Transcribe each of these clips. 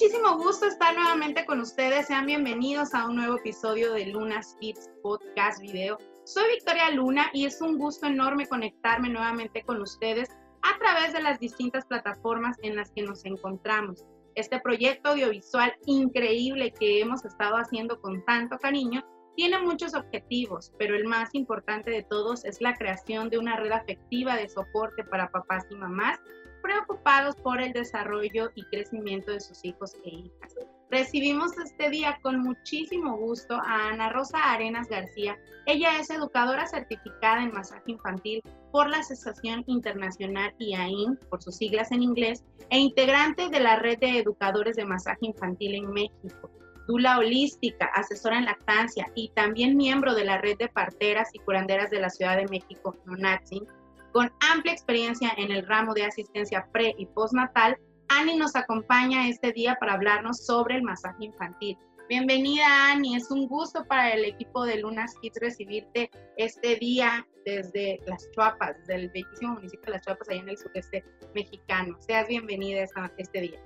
muchísimo gusto estar nuevamente con ustedes. Sean bienvenidos a un nuevo episodio de Luna's Kids Podcast Video. Soy Victoria Luna y es un gusto enorme conectarme nuevamente con ustedes a través de las distintas plataformas en las que nos encontramos. Este proyecto audiovisual increíble que hemos estado haciendo con tanto cariño tiene muchos objetivos, pero el más importante de todos es la creación de una red afectiva de soporte para papás y mamás preocupados por el desarrollo y crecimiento de sus hijos e hijas. Recibimos este día con muchísimo gusto a Ana Rosa Arenas García. Ella es educadora certificada en masaje infantil por la Asociación Internacional IAIN, por sus siglas en inglés, e integrante de la red de educadores de masaje infantil en México. Dula holística, asesora en lactancia y también miembro de la red de parteras y curanderas de la Ciudad de México, NONATSIN, con amplia experiencia en el ramo de asistencia pre y postnatal, Ani nos acompaña este día para hablarnos sobre el masaje infantil. Bienvenida Ani, es un gusto para el equipo de Lunas Kids recibirte este día desde Las Chuapas, del bellísimo municipio de Las Chuapas, ahí en el sureste mexicano. Seas bienvenida este día.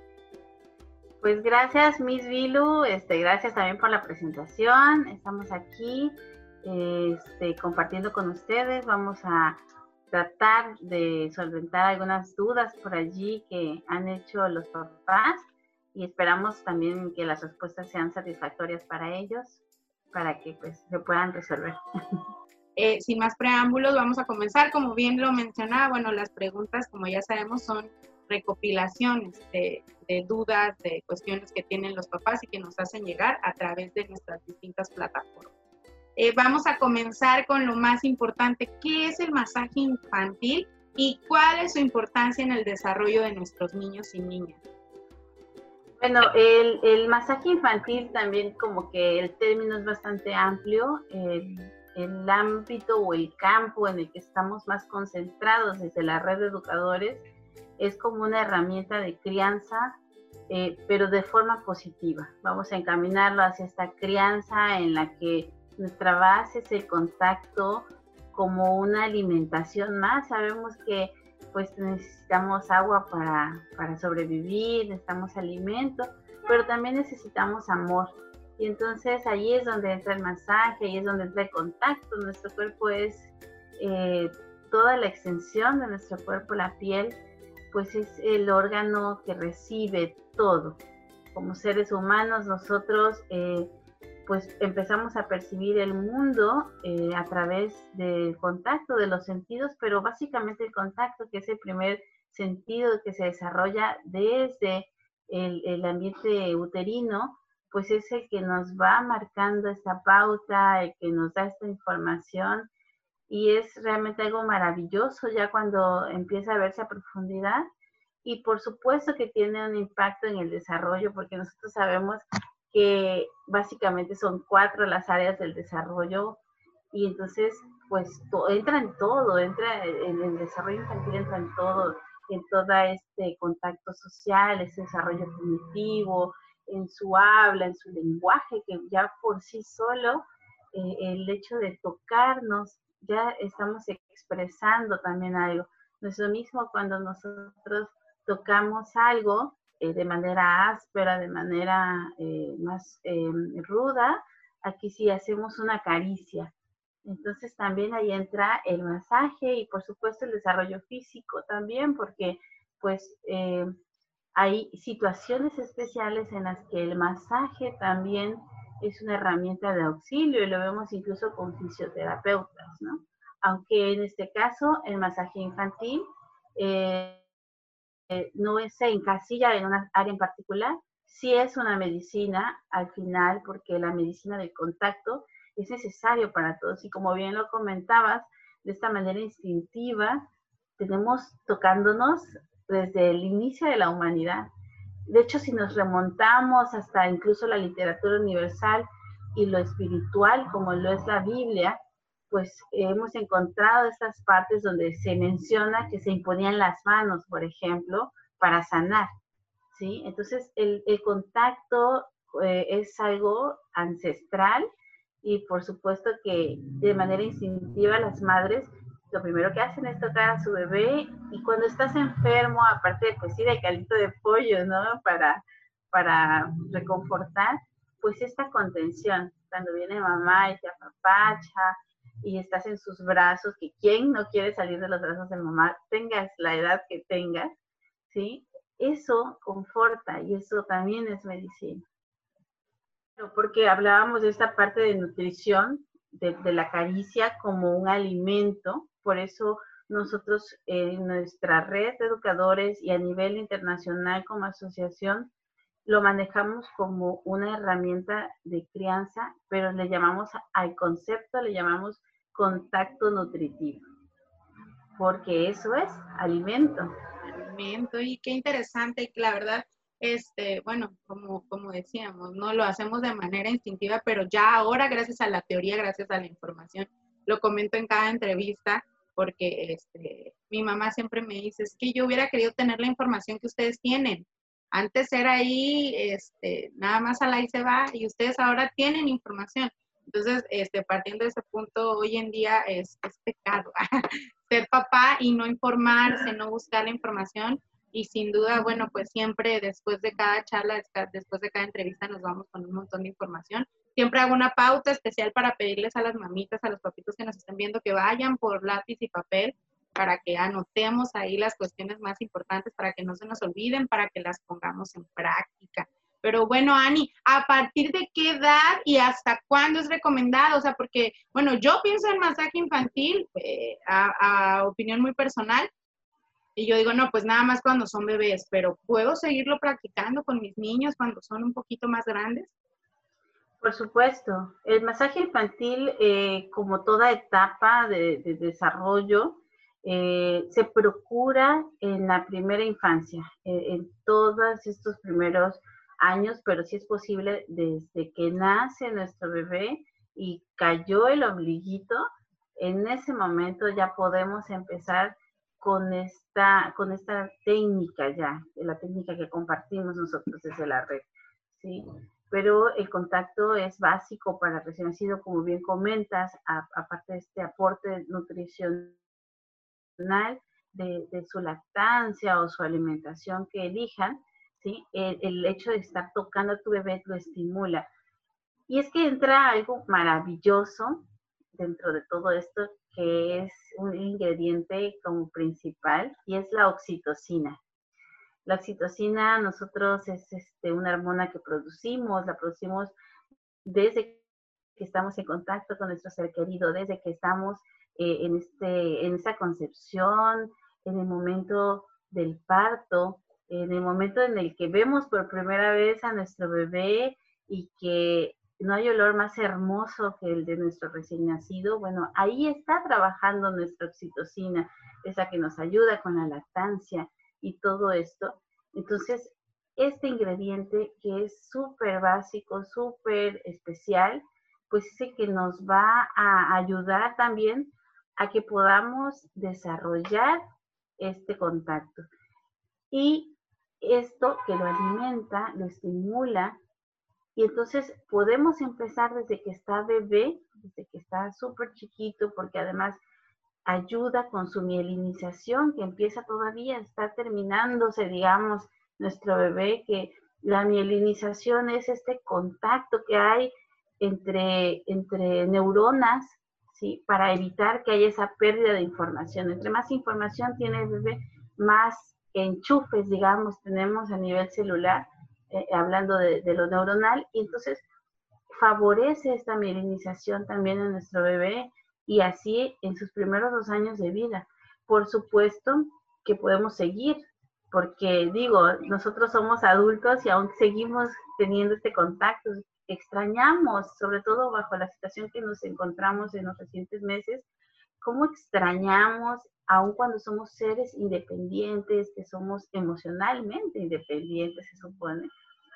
Pues gracias, Miss Vilu, este, gracias también por la presentación. Estamos aquí este, compartiendo con ustedes. Vamos a tratar de solventar algunas dudas por allí que han hecho los papás y esperamos también que las respuestas sean satisfactorias para ellos para que pues se puedan resolver. Eh, sin más preámbulos, vamos a comenzar. Como bien lo mencionaba, bueno, las preguntas, como ya sabemos, son recopilaciones de, de, dudas, de cuestiones que tienen los papás y que nos hacen llegar a través de nuestras distintas plataformas. Eh, vamos a comenzar con lo más importante, ¿qué es el masaje infantil y cuál es su importancia en el desarrollo de nuestros niños y niñas? Bueno, el, el masaje infantil también como que el término es bastante amplio. El, el, ámbito o el campo en el que estamos más concentrados desde la red de educadores es como una herramienta de crianza, eh, pero de forma positiva. Vamos a encaminarlo hacia esta crianza en la que nuestra base es el contacto como una alimentación más. Sabemos que pues necesitamos agua para, para sobrevivir, necesitamos alimento, pero también necesitamos amor. Y entonces ahí es donde entra el masaje, ahí es donde entra el contacto. Nuestro cuerpo es eh, toda la extensión de nuestro cuerpo, la piel, pues es el órgano que recibe todo. Como seres humanos nosotros eh, pues empezamos a percibir el mundo eh, a través del contacto de los sentidos, pero básicamente el contacto, que es el primer sentido que se desarrolla desde el, ambiente uterino, pues es el que nos va marcando esta pauta, el que nos da esta información y es realmente algo maravilloso ya cuando empieza a verse a profundidad y por supuesto que tiene un impacto en el desarrollo porque nosotros sabemos que básicamente son cuatro las áreas del desarrollo y entonces pues entra en todo, entra en el desarrollo infantil, entra en todo, en todo este contacto social, ese desarrollo cognitivo, en su habla, en su lenguaje, que ya por sí solo eh, el hecho de tocarnos, ya estamos expresando también algo. No es lo mismo cuando nosotros tocamos algo eh, de manera áspera, de manera eh, más eh, ruda, aquí sí hacemos una caricia. Entonces también ahí entra el masaje y por supuesto el desarrollo físico también, porque pues hay situaciones especiales en las que el masaje también es una herramienta de auxilio y lo vemos incluso con fisioterapeutas, ¿no? Aunque en este caso el masaje infantil eh, eh, no se encasilla en una área en particular, sí es una medicina al final, porque la medicina del contacto es necesario para todos. Y como bien lo comentabas, de esta manera instintiva, tenemos tocándonos desde el inicio de la humanidad. De hecho, si nos remontamos hasta incluso la literatura universal y lo espiritual, como lo es la Biblia, pues hemos encontrado estas partes donde se menciona que se imponían las manos, por ejemplo, para sanar, ¿sí? Entonces, el, contacto eh, es algo ancestral y por supuesto que de manera instintiva las madres lo primero que hacen es tocar a su bebé y cuando estás enfermo, aparte pues sí, de caldito de pollo, ¿no? Para, para reconfortar, pues esta contención, cuando viene mamá y te apapacha y estás en sus brazos, que quien no quiere salir de los brazos de mamá, tengas la edad que tengas, ¿sí? Eso conforta y eso también es medicina. Porque hablábamos de esta parte de nutrición, de, de la caricia como un alimento, por eso nosotros en nuestra red de educadores y a nivel internacional como asociación lo manejamos como una herramienta de crianza, pero le llamamos al concepto, le llamamos contacto nutritivo, porque eso es alimento. Alimento, y qué interesante, y la verdad, este, bueno, como, como decíamos, no lo hacemos de manera instintiva, pero ya ahora, gracias a la teoría, gracias a la información, lo comento en cada entrevista, porque este, mi mamá siempre me dice, es que yo hubiera querido tener la información que ustedes tienen. Antes era ahí, este, nada más a la y se va, y ustedes ahora tienen información. Entonces, este, partiendo de ese punto, hoy en día es, es pecado ser papá y no informarse, no buscar la información. Y sin duda, bueno, pues siempre después de cada charla, después de cada entrevista, nos vamos con un montón de información Siempre hago una pauta especial para pedirles a las mamitas, a los papitos que nos estén viendo, que vayan por lápiz y papel para que anotemos ahí las cuestiones más importantes, para que no se nos olviden, para que las pongamos en práctica. Pero bueno, Ani, ¿a partir de qué edad y hasta cuándo es recomendado? O sea, porque, bueno, yo pienso en masaje infantil, eh, a, a opinión muy personal, y yo digo, no, pues nada más cuando son bebés, pero ¿puedo seguirlo practicando con mis niños cuando son un poquito más grandes? Por supuesto. El masaje infantil, eh, como toda etapa de, desarrollo, eh, se procura en la primera infancia, eh, en todos estos primeros años, pero si es posible desde que nace nuestro bebé y cayó el ombliguito, en ese momento ya podemos empezar con esta, con esta técnica ya, la técnica que compartimos nosotros desde la red. ¿sí? pero el contacto es básico para recién nacido, como bien comentas, aparte de este aporte nutricional de, su lactancia o su alimentación que elijan, ¿sí? El, hecho de estar tocando a tu bebé lo estimula. Y es que entra algo maravilloso dentro de todo esto, que es un ingrediente como principal, y es la oxitocina. La oxitocina nosotros es este, una hormona que producimos, la producimos desde que estamos en contacto con nuestro ser querido, desde que estamos eh, en, este, en esa concepción, en el momento del parto, en el momento en el que vemos por primera vez a nuestro bebé y que no hay olor más hermoso que el de nuestro recién nacido, bueno, ahí está trabajando nuestra oxitocina, esa que nos ayuda con la lactancia, y todo esto. Entonces, este ingrediente que es súper básico, súper especial, pues es el que nos va a ayudar también a que podamos desarrollar este contacto. Y esto que lo alimenta, lo estimula, y entonces podemos empezar desde que está bebé, desde que está súper chiquito, porque además ayuda con su mielinización, que empieza todavía, está terminándose, digamos, nuestro bebé, que la mielinización es este contacto que hay entre, entre neuronas, Para evitar que haya esa pérdida de información. Entre más información tiene el bebé, más enchufes, digamos, tenemos a nivel celular, eh, hablando de, de lo neuronal, y entonces favorece esta mielinización también en nuestro bebé, y así en sus primeros dos años de vida. Por supuesto que podemos seguir, porque digo, nosotros somos adultos y aún seguimos teniendo este contacto, extrañamos, sobre todo bajo la situación que nos encontramos en los recientes meses, cómo extrañamos, aun cuando somos seres independientes, que somos emocionalmente independientes, se supone,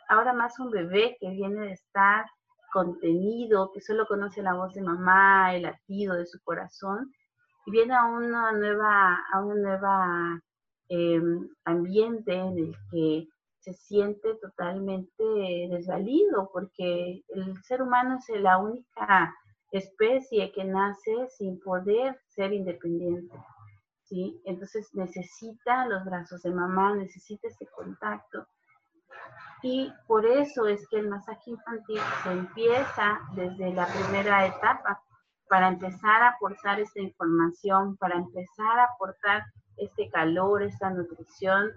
ahora más un bebé que viene de estar contenido, que solo conoce la voz de mamá, el latido de su corazón, y viene a una nueva, a una nueva em, ambiente en el que se siente totalmente desvalido, porque el ser humano es la única especie que nace sin poder ser independiente. ¿sí? Entonces necesita los brazos de mamá, necesita ese contacto. Y por eso es que el masaje infantil se empieza desde la primera etapa, para empezar a aportar esta información, para empezar a aportar este calor, esta nutrición.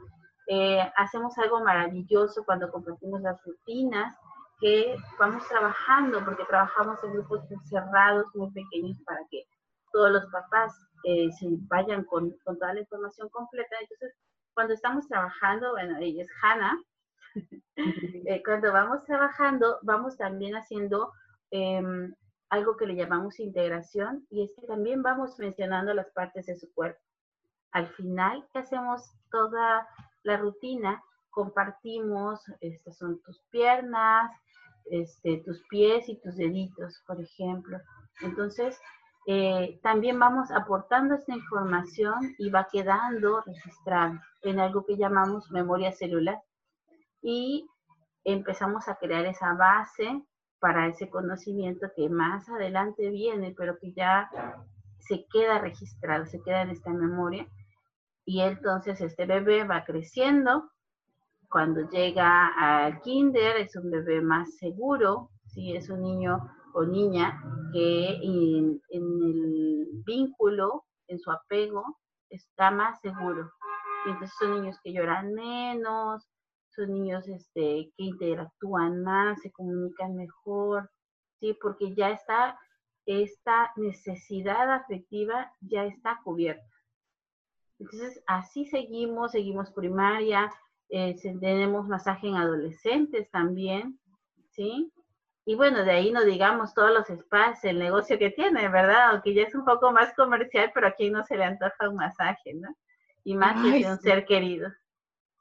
Eh, hacemos algo maravilloso cuando compartimos las rutinas que vamos trabajando, porque trabajamos en grupos cerrados, muy pequeños, para que todos los papás eh, se vayan con, con, toda la información completa. Entonces, cuando estamos trabajando, bueno, ella es Hannah, eh, cuando vamos trabajando, vamos también haciendo em, algo que le llamamos integración y es que también vamos mencionando las partes de su cuerpo. Al final hacemos toda la rutina, compartimos, estas son tus piernas, este, tus pies y tus deditos, por ejemplo. Entonces, eh, también vamos aportando esta información y va quedando registrada en algo que llamamos memoria celular. Y empezamos a crear esa base para ese conocimiento que más adelante viene, pero que ya se queda registrado, se queda en esta memoria. Y entonces este bebé va creciendo. Cuando llega al kinder es un bebé más seguro, si es un niño o niña que en, el vínculo, en su apego, está más seguro. Y entonces son niños que lloran menos, son niños este, que interactúan más, se comunican mejor, ¿sí? Porque ya está, esta necesidad afectiva ya está cubierta. Entonces, así seguimos, seguimos primaria, eh, tenemos masaje en adolescentes también, ¿sí? Y bueno, de ahí no digamos todos los espacios, el negocio que tiene, ¿verdad? Aunque ya es un poco más comercial, pero aquí no se le antoja un masaje, ¿no? Y más que un ser querido.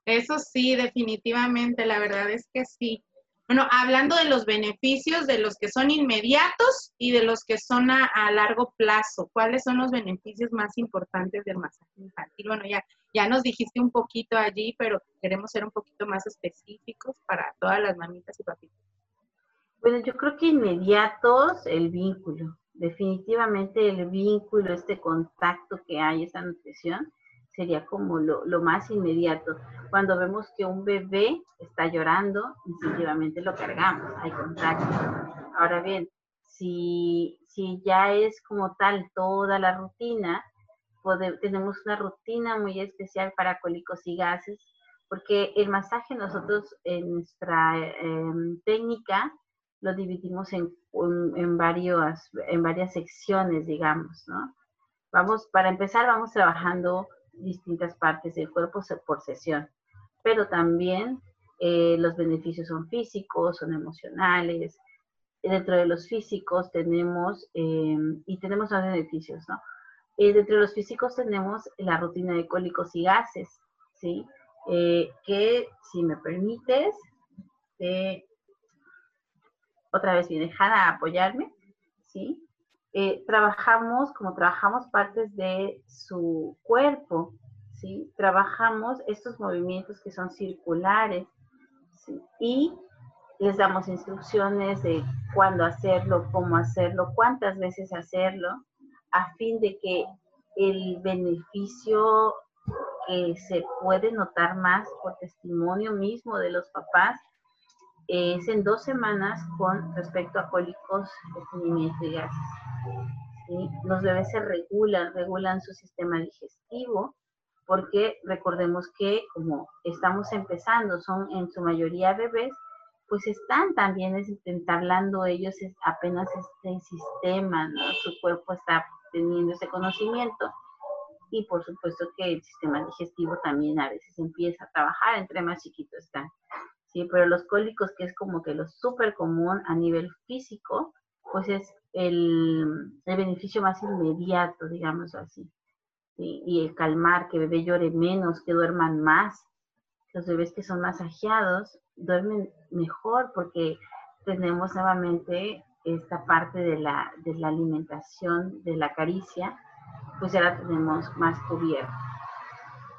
Eso sí, definitivamente, la verdad es que sí. Bueno, hablando de los beneficios, de los que son inmediatos y de los que son a, largo plazo, ¿cuáles son los beneficios más importantes del masaje infantil? Bueno, ya, ya nos dijiste un poquito allí, pero queremos ser un poquito más específicos para todas las mamitas y papitas. Bueno, yo creo que inmediatos el vínculo, definitivamente el vínculo, este contacto que hay, esa nutrición, sería como lo, más inmediato. Cuando vemos que un bebé está llorando, instintivamente lo cargamos, hay contacto. Ahora bien, si, si ya es como tal toda la rutina, tenemos una rutina muy especial para cólicos y gases, porque el masaje nosotros en nuestra em, técnica lo dividimos en, en, varios, en varias secciones, digamos, ¿no? Vamos, para empezar, vamos trabajando distintas partes del cuerpo por sesión, pero también eh, los beneficios son físicos, son emocionales. Dentro de los físicos tenemos, em, y tenemos más beneficios, ¿no? Eh, dentro de los físicos tenemos la rutina de cólicos y gases, ¿sí? Eh, que, si me permites, otra vez viene Hanna a apoyarme, ¿sí? Eh, trabajamos, como trabajamos partes de su cuerpo, ¿sí? Trabajamos estos movimientos que son circulares, Y les damos instrucciones de cuándo hacerlo, cómo hacerlo, cuántas veces hacerlo, a fin de que el beneficio que se puede notar más por testimonio mismo de los papás es en dos semanas con respecto a cólicos, estreñimiento y gases. Los bebés se regulan, regulan su sistema digestivo, porque recordemos que como estamos empezando, son en su mayoría bebés, pues están también entablando ellos apenas este sistema, su cuerpo está teniendo ese conocimiento y por supuesto que el sistema digestivo también a veces empieza a trabajar entre más chiquitos están. ¿Sí? Pero los cólicos, que es como que lo súper común a nivel físico, pues es el, beneficio más inmediato, digamos así. Y el calmar, que el bebé llore menos, que duerman más. Los bebés que son masajeados duermen mejor porque tenemos nuevamente esta parte de la, de la alimentación, de la caricia, pues ya la tenemos más cubierta.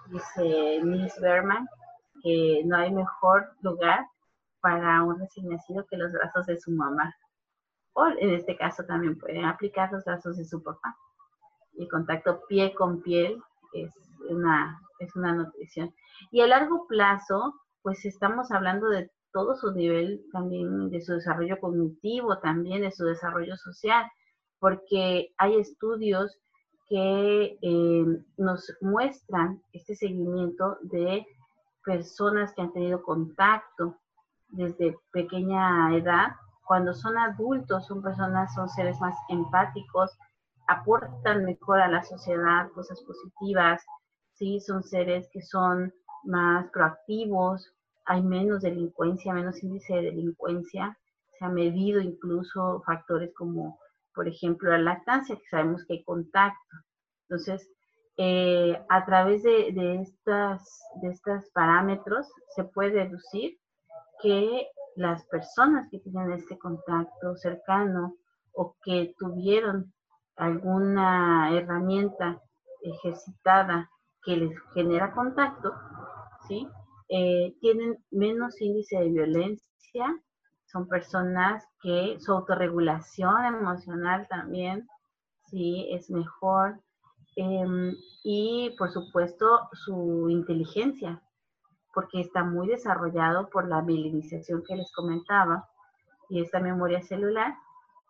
Dice Miss Berman, que no hay mejor lugar para un recién nacido que los brazos de su mamá. O en este caso también pueden aplicar los brazos de su papá. El contacto pie con piel es una, es una nutrición. Y a largo plazo, pues estamos hablando de todo su nivel también de su desarrollo cognitivo, también de su desarrollo social, porque hay estudios que eh, nos muestran este seguimiento de personas que han tenido contacto desde pequeña edad. Cuando son adultos, son personas, son seres más empáticos, aportan mejor a la sociedad cosas positivas, ¿sí? son seres que son más proactivos, hay menos delincuencia, menos índice de delincuencia, se ha medido incluso factores como, por ejemplo, la lactancia, que sabemos que hay contacto. Entonces, eh, a través de, de, estas, de estos parámetros se puede deducir que las personas que tienen este contacto cercano o que tuvieron alguna herramienta ejercitada que les genera contacto, ¿sí? Eh, tienen menos índice de violencia, son personas que su autorregulación emocional también, sí, es mejor. Em, y por supuesto su inteligencia, porque está muy desarrollado por la mielinización que les comentaba y esta memoria celular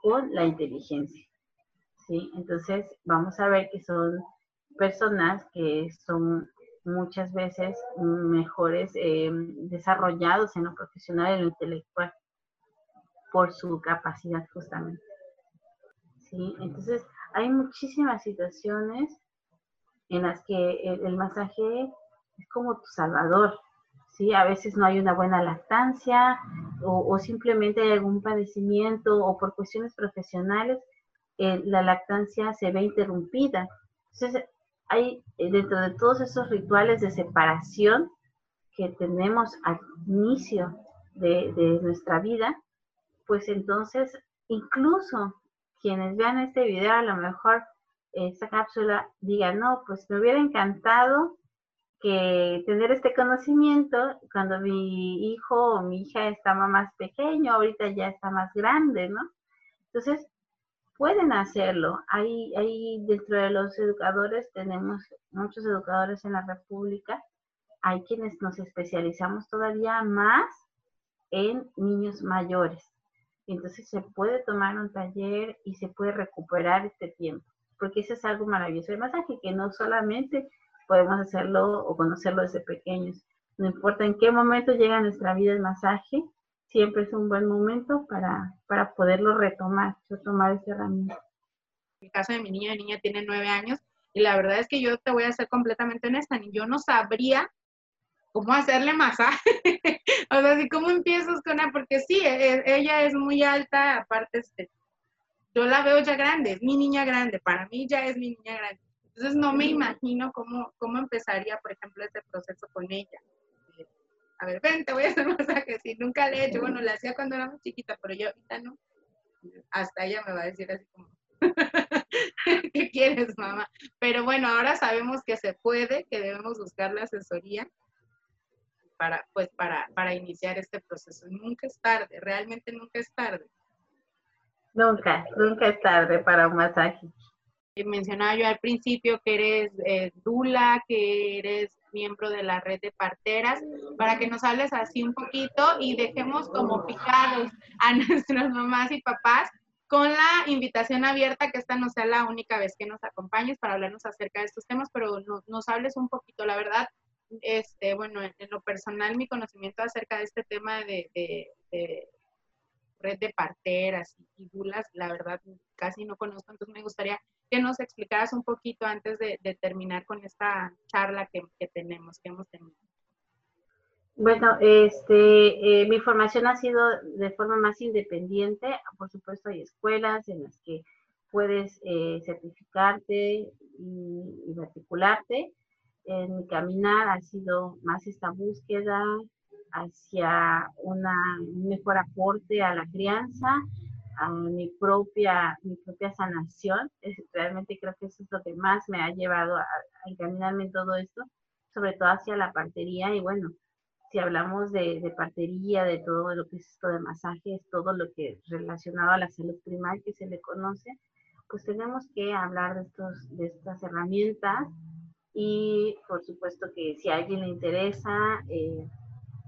con la inteligencia. ¿sí? Entonces vamos a ver que son personas que son muchas veces mejores eh, desarrollados en lo profesional y en lo intelectual por su capacidad justamente. ¿Sí? Entonces, hay muchísimas situaciones en las que el, masaje es como tu salvador, ¿sí? A veces no hay una buena lactancia o, simplemente hay algún padecimiento o por cuestiones profesionales eh, la lactancia se ve interrumpida. Entonces, hay eh, dentro de todos esos rituales de separación que tenemos al inicio de, nuestra vida, pues entonces incluso quienes vean este video, a lo mejor esta cápsula digan, no, pues me hubiera encantado que tener este conocimiento cuando mi hijo o mi hija estaba más pequeño, ahorita ya está más grande, ¿no? Entonces, pueden hacerlo. Hay, hay dentro de los educadores, tenemos muchos educadores en la República, hay quienes nos especializamos todavía más en niños mayores. Entonces se puede tomar un taller y se puede recuperar este tiempo, porque eso es algo maravilloso. El masaje que no solamente podemos hacerlo o conocerlo desde pequeños, no importa en qué momento llega a nuestra vida el masaje, siempre es un buen momento para, para poderlo retomar, retomar esa herramienta. En el caso de mi niña, niña tiene nueve años y la verdad es que yo te voy a ser completamente honesta, ni yo no sabría cómo hacerle masaje. o sea, si cómo empiezas con ella, porque sí, e, e, ella es muy alta, aparte, este, yo la veo ya grande, es mi niña grande, para mí ya es mi niña grande. Entonces no me imagino cómo, cómo empezaría, por ejemplo, este proceso con ella a ver, ven, te voy a hacer masaje. Si nunca le he hecho, bueno, le hacía cuando era muy chiquita, pero yo ahorita no. Hasta ella me va a decir así como, ¿qué quieres, mamá? Pero bueno, ahora sabemos que se puede, que debemos buscar la asesoría para, pues, para, para iniciar este proceso. Nunca es tarde, realmente nunca es tarde. Nunca, nunca es tarde para un masaje. Mencionaba yo al principio que eres eh, Dula, que eres miembro de la red de parteras, para que nos hables así un poquito y dejemos como picados a nuestras mamás y papás con la invitación abierta, que esta no sea la única vez que nos acompañes para hablarnos acerca de estos temas, pero nos, hables un poquito, la verdad, este, bueno, en, lo personal, mi conocimiento acerca de este tema de, red de parteras y, bulas, la verdad, casi no conozco, entonces me gustaría que nos explicaras un poquito antes de, terminar con esta charla que, tenemos, que hemos tenido. Bueno, este, eh, mi formación ha sido de forma más independiente. Por supuesto, hay escuelas en las que puedes eh, certificarte y, y matricularte. En mi caminar ha sido más esta búsqueda hacia una, un mejor aporte a la crianza, a mi propia, mi propia sanación. Es, realmente creo que eso es lo que más me ha llevado a, encaminarme en todo esto, sobre todo hacia la partería. Y bueno, si hablamos de, de, partería, de todo lo que es esto de masajes, todo lo que es relacionado a la salud primaria que se le conoce, pues tenemos que hablar de, estos, de estas herramientas y por supuesto que si a alguien le interesa, eh,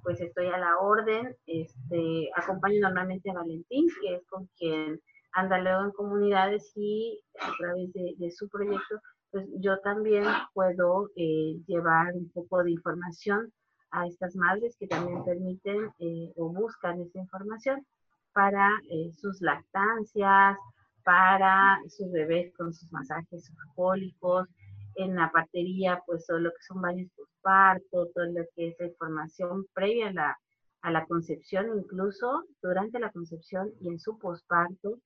pues estoy a la orden. Este, acompaño normalmente a Valentín, que es con quien anda luego en comunidades y a través de, su proyecto, pues yo también puedo eh, llevar un poco de información a estas madres que también permiten eh, o buscan esa información para sus lactancias, para sus bebés con sus masajes alcohólicos, en la partería, pues todo lo que son baños parto, todo lo que es la información previa a la, a la concepción, incluso durante la concepción y en su posparto,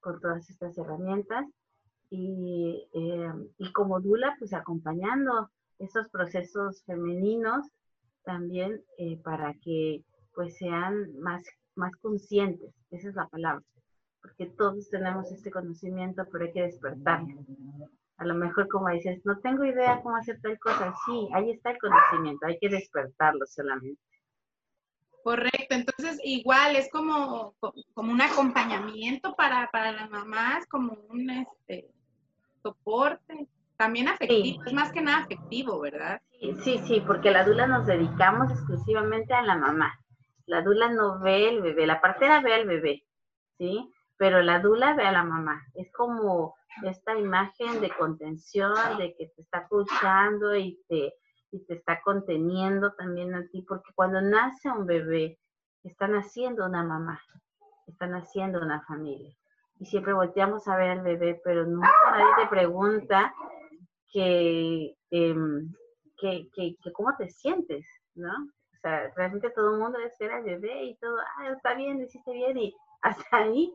con todas estas herramientas. Y, eh, y como Dula, pues acompañando esos procesos femeninos también eh, para que pues sean más, más conscientes, esa es la palabra, porque todos tenemos este conocimiento, pero hay que despertarlo. A lo mejor como dices, no tengo idea cómo hacer tal cosa, sí, ahí está el conocimiento, hay que despertarlo solamente. Correcto, entonces igual es como, como un acompañamiento para, para las mamás, como un este, soporte, también afectivo, es más que nada afectivo, ¿verdad? Sí, sí, sí, porque la dula nos dedicamos exclusivamente a la mamá. La dula no ve el bebé, la partera ve al bebé, ¿sí? Pero la dula ve a la mamá. Es como esta imagen de contención, de que te está escuchando y te y te está conteniendo también a ti, porque cuando nace un bebé, está naciendo una mamá, está naciendo una familia. Y siempre volteamos a ver al bebé, pero nunca nadie te pregunta que, em, que, que, cómo te sientes, ¿no? O sea, realmente todo el mundo espera al bebé y todo, ah, está bien, hiciste bien y hasta ahí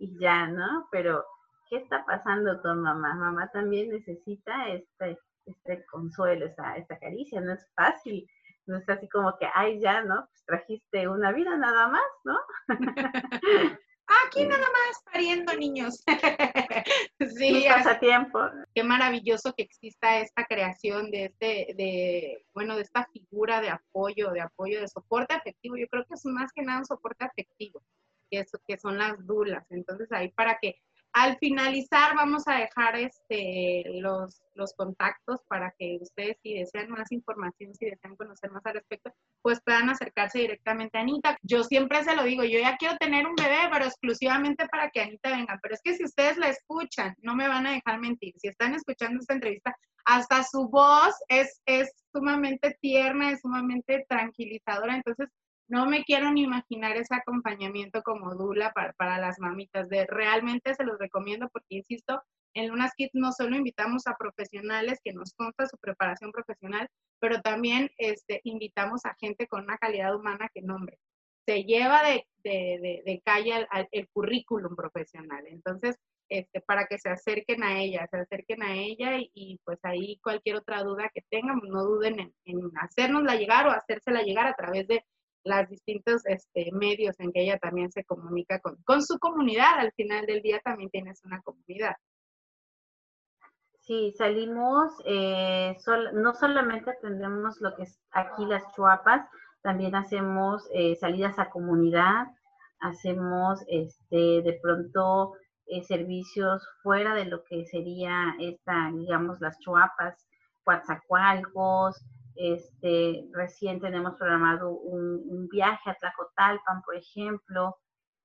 y ya, ¿no? Pero, ¿qué está pasando con mamá? Mamá también necesita este, este consuelo, esta, esta caricia, no es fácil, no es así como que, ay, ya, ¿no? Pues trajiste una vida nada más, ¿no? Aquí nada más pariendo niños. sí, tiempo. Qué maravilloso que exista esta creación de este, de, bueno, de esta figura de apoyo, de apoyo, de soporte afectivo. Yo creo que es más que nada un soporte afectivo, que, es, que son las dulas. Entonces ahí para que al finalizar vamos a dejar este, los, los contactos para que ustedes si desean más información, si desean conocer más al respecto, pues puedan acercarse directamente a Anita. Yo siempre se lo digo, yo ya quiero tener un bebé, pero exclusivamente para que Anita venga. Pero es que si ustedes la escuchan, no me van a dejar mentir. Si están escuchando esta entrevista, hasta su voz es, es sumamente tierna, es sumamente tranquilizadora. Entonces, no me quiero ni imaginar ese acompañamiento como Dula para, las mamitas. De, realmente se los recomiendo porque, insisto, en Lunas Kids no solo invitamos a profesionales que nos consta su preparación profesional, pero también este, invitamos a gente con una calidad humana que nombre. Se lleva de, de, calle el currículum profesional. Entonces, este, para que se acerquen a ella, se acerquen a ella y, pues ahí cualquier otra duda que tengan, no duden en, en llegar o hacérsela llegar a través de los distintos este, medios en que ella también se comunica con, con su comunidad. Al final del día también tienes una comunidad. Sí, salimos, eh, no solamente atendemos lo que es aquí las chuapas, también hacemos eh, salidas a comunidad, hacemos este, de pronto eh, servicios fuera de lo que sería esta, digamos, las chuapas, Coatzacoalcos, este, recién tenemos programado un, viaje a Tlacotalpan, por ejemplo,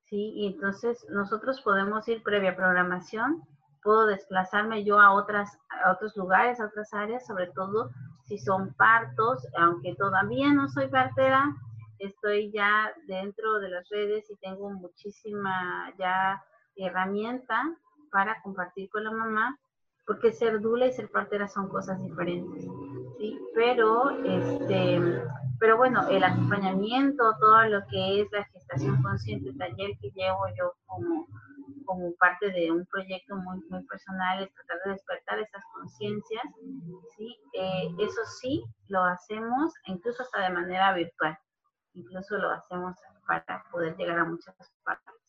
¿sí? Y entonces nosotros podemos ir previa programación, puedo desplazarme yo a, otras, a otros lugares, a otras áreas, sobre todo si son partos, aunque todavía no soy partera, estoy ya dentro de las redes y tengo muchísima ya herramienta para compartir con la mamá porque ser dula y ser partera son cosas diferentes, ¿sí? Pero, este, pero bueno, el acompañamiento, todo lo que es la gestación consciente, el taller que llevo yo como, como parte de un proyecto muy, muy personal, es tratar de despertar esas conciencias, ¿sí? Eh, eso sí, lo hacemos incluso hasta de manera virtual, incluso lo hacemos para poder llegar a muchas partes.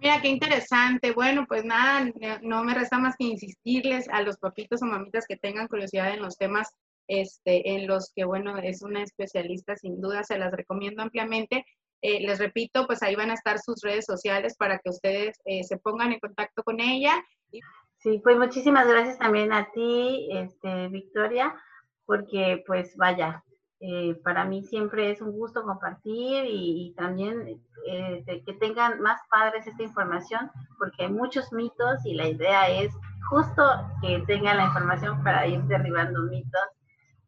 Mira, qué interesante. Bueno, pues nada, no me resta más que insistirles a los papitos o mamitas que tengan curiosidad en los temas este, en los que, bueno, es una especialista, sin duda, se las recomiendo ampliamente. Eh, les repito, pues ahí van a estar sus redes sociales para que ustedes eh, se pongan en contacto con ella. Sí, pues muchísimas gracias también a ti, este, Victoria, porque pues vaya, Eh, para mí siempre es un gusto compartir y, también eh, que tengan más padres esta información, porque hay muchos mitos y la idea es justo que tengan la información para ir derribando mitos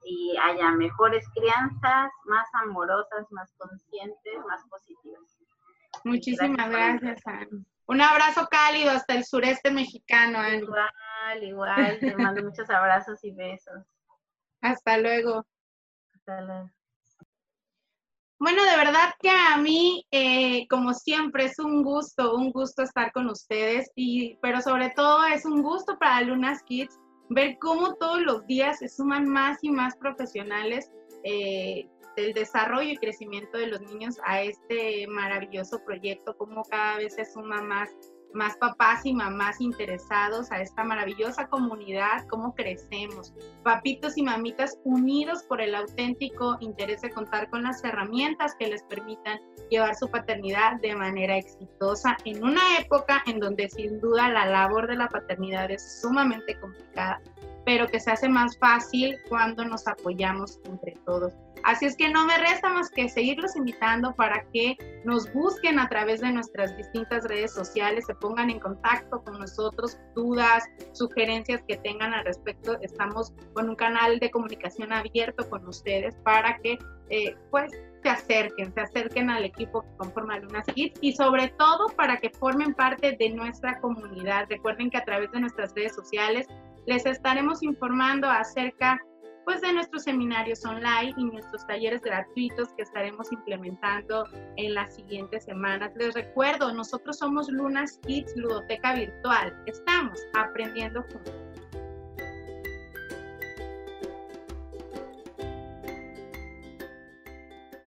y haya mejores crianzas, más amorosas, más conscientes, más positivas. Muchísimas gracias, Ana. Un abrazo cálido hasta el sureste mexicano. Igual, igual. Te mando muchos abrazos y besos. Hasta luego. Bueno, de verdad que a mí, eh, como siempre, es un gusto, un gusto estar con ustedes, y, pero sobre todo es un gusto para Lunas Kids ver cómo todos los días se suman más y más profesionales eh, del desarrollo y crecimiento de los niños a este maravilloso proyecto, cómo cada vez se suma más, más papás y mamás interesados a esta maravillosa comunidad, cómo crecemos, papitos y mamitas unidos por el auténtico interés de contar con las herramientas que les permitan llevar su paternidad de manera exitosa en una época en donde sin duda la labor de la paternidad es sumamente complicada pero que se hace más fácil cuando nos apoyamos entre todos. Así es que no me resta más que seguirlos invitando para que nos busquen a través de nuestras distintas redes sociales, se pongan en contacto con nosotros, dudas, sugerencias que tengan al respecto. Estamos con un canal de comunicación abierto con ustedes para que eh, pues se acerquen, se acerquen al equipo que conforma Lunas Kids y sobre todo para que formen parte de nuestra comunidad. Recuerden que a través de nuestras redes sociales les estaremos informando acerca pues de nuestros seminarios online y nuestros talleres gratuitos que estaremos implementando en las siguientes semanas. Les recuerdo, nosotros somos Lunas Kids Ludoteca Virtual. Estamos aprendiendo juntos.